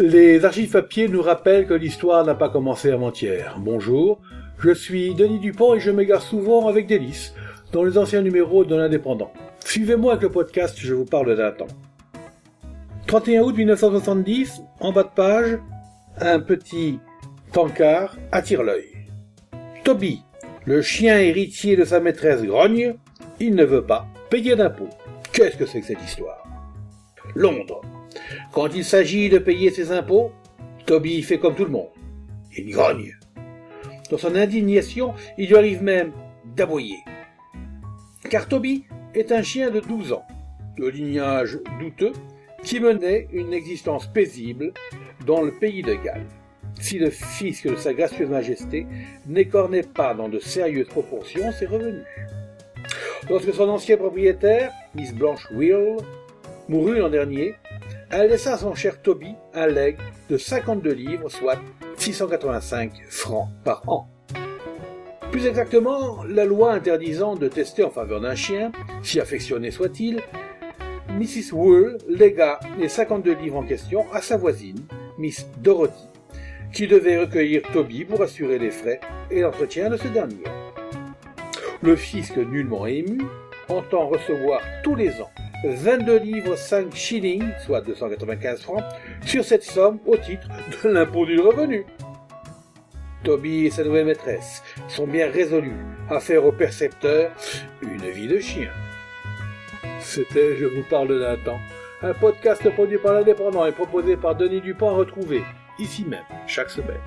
Les archives papier nous rappellent que l'histoire n'a pas commencé avant-hier. Bonjour, je suis Denis Dupont et je m'égare souvent avec délice dans les anciens numéros de l'Indépendant. Suivez-moi avec le podcast, je vous parle d'un temps. 31 août 1970, en bas de page, un petit tankard attire l'œil. Toby, le chien héritier de sa maîtresse grogne, il ne veut pas payer d'impôts. Qu'est-ce que c'est que cette histoire? Londres. Quand il s'agit de payer ses impôts, Toby fait comme tout le monde. Il grogne. Dans son indignation, il lui arrive même d'aboyer. Car Toby est un chien de 12 ans, de lignage douteux, qui menait une existence paisible dans le pays de Galles. Si le fisc de sa gracieuse majesté n'écornait pas dans de sérieuses proportions ses revenus. Lorsque son ancien propriétaire, Miss Blanche Will, mourut l'an dernier, elle laissa à son cher Toby un legs de 52 livres, soit 685 francs par an. Plus exactement, la loi interdisant de tester en faveur d'un chien, si affectionné soit-il, Mrs. Wool légua les 52 livres en question à sa voisine, Miss Dorothy, qui devait recueillir Toby pour assurer les frais et l'entretien de ce dernier. Le fisc nullement ému entend recevoir tous les ans 22 livres 5 shillings, soit 295 francs, sur cette somme au titre de l'impôt du revenu. Toby et sa nouvelle maîtresse sont bien résolus à faire au percepteur une vie de chien. C'était Je vous parle d'un temps, un podcast produit par l'indépendant et proposé par Denis Dupont à retrouver, ici même, chaque semaine.